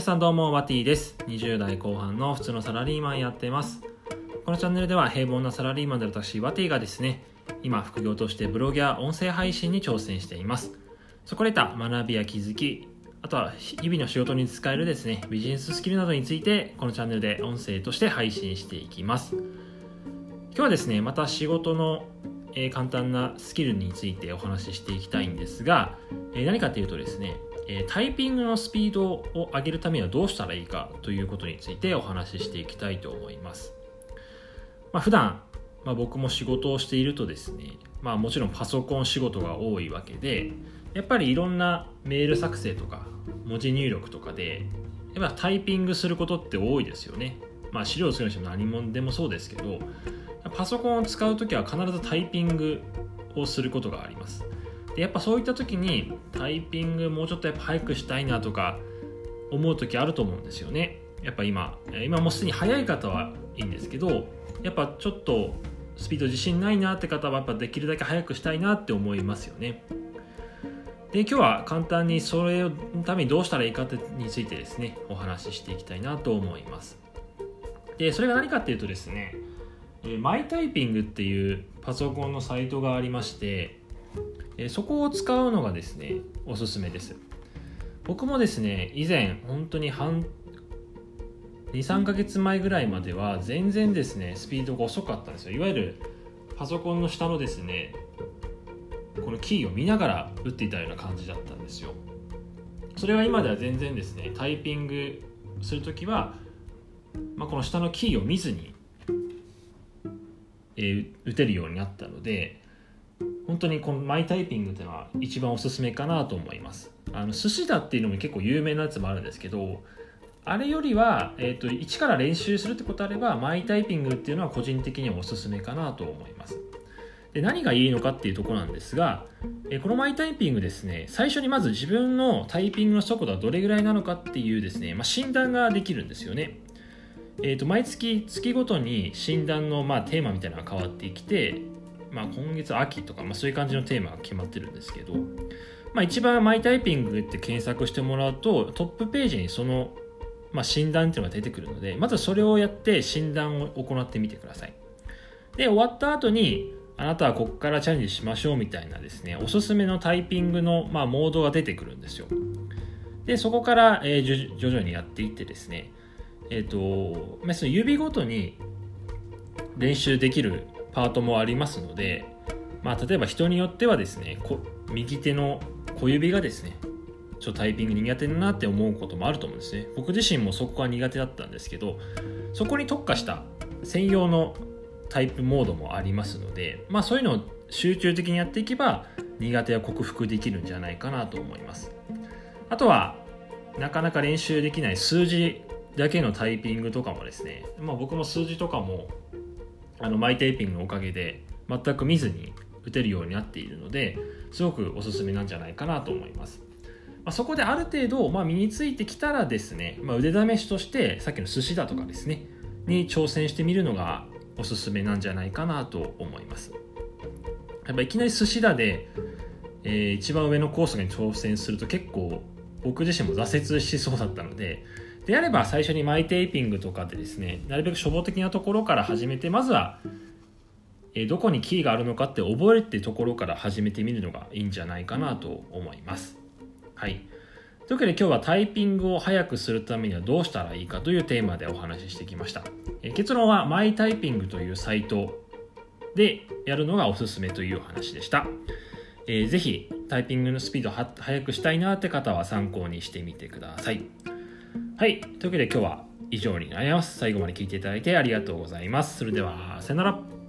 皆さんどうも、ワティです。20代後半の普通のサラリーマンやってます。このチャンネルでは平凡なサラリーマンである私、ワティがですね、今副業としてブログや音声配信に挑戦しています。そこで得た学びや気づき、あとは日々の仕事に使えるですね、ビジネススキルなどについて、このチャンネルで音声として配信していきます。今日はですね、また仕事の、簡単なスキルについてお話ししていきたいんですが、何かというとですね、えタイピングのスピードを上げるためにはどうしたらいいかということについてお話ししていきたいと思います。まあ、普段、まあ、僕も仕事をしているとですね、まあ、もちろんパソコン仕事が多いわけでやっぱりいろんなメール作成とか文字入力とかでやっぱタイピングすることって多いですよね。まあ、資料を作るにしても何もでもそうですけどパソコンを使う時は必ずタイピングをすることがあります。でやっぱそういった時にタイピングもうちょっとやっぱ早くしたいなとか思う時あると思うんですよね。やっぱ今今もうすでに早い方はいいんですけどやっぱちょっとスピード自信ないなって方はやっぱできるだけ早くしたいなって思いますよね。で今日は簡単にそれのためにどうしたらいいかについてですねお話ししていきたいなと思います。でそれが何かっていうとですねマイタイピングっていうパソコンのサイトがありましてえそこを使うのがですねおすすめです。僕もですね以前本当に半23ヶ月前ぐらいまでは全然ですねスピードが遅かったんですよ。いわゆるパソコンの下のですねこのキーを見ながら打っていたような感じだったんですよ。それは今では全然ですねタイピングする時は、まあ、この下のキーを見ずに、えー、打てるようになったので本当にこのマイタイピングっていうのは一番おすすめかなと思います。あの寿司だっていうのも結構有名なやつもあるんですけどあれよりは、えーと、一から練習するってことあればマイタイピングっていうのは個人的にはおすすめかなと思います。で何がいいのかっていうとこなんですが、え、このマイタイピングですね最初にまず自分のタイピングの速度はどれぐらいなのかっていうですね、まあ、診断ができるんですよね。えーと、と毎月月ごとに診断の、まあ、テーマみたいなのが変わってきてまあ、今月秋とか、まあ、そういう感じのテーマが決まってるんですけど、まあ、一番マイタイピングって検索してもらうとトップページにその、まあ、診断っていうのが出てくるのでまずそれをやって診断を行ってみてください。で終わった後にあなたはここからチャレンジしましょうみたいなですねおすすめのタイピングの、まあ、モードが出てくるんですよ。でそこから、えー、徐々にやっていってですねえっ、ー、と、まあ、その指ごとに練習できるパートもありますので、まあ、例えば人によってはですね右手の小指がですねちょっとタイピング苦手だなって思うこともあると思うんですね。僕自身もそこは苦手だったんですけどそこに特化した専用のタイプモードもありますので、まあ、そういうのを集中的にやっていけば苦手は克服できるんじゃないかなと思います。あとはなかなか練習できない数字だけのタイピングとかもですね、まあ、僕も数字とかもあのマイテーピングのおかげで全く見ずに打てるようになっているのですごくおすすめなんじゃないかなと思います。まあ、そこである程度、まあ、身についてきたらですね、まあ、腕試しとしてさっきの寿司だとかですねに挑戦してみるのがおすすめなんじゃないかなと思います。やっぱいきなり寿司だで、えー、一番上のコースに挑戦すると結構僕自身も挫折しそうだったのでであれば最初にマイテーピングとかでですねなるべく初歩的なところから始めてまずはえどこにキーがあるのかって覚えるってところから始めてみるのがいいんじゃないかなと思います。はい。というわけで今日はタイピングを早くするためにはどうしたらいいかというテーマでお話ししてきました。え結論はマイタイピングというサイトでやるのがおすすめというお話でした。えー、ぜひタイピングのスピードを速くしたいなって方は参考にしてみてください。はい。というわけで今日は以上になります。最後まで聞いていただいてありがとうございます。それでは、さよなら。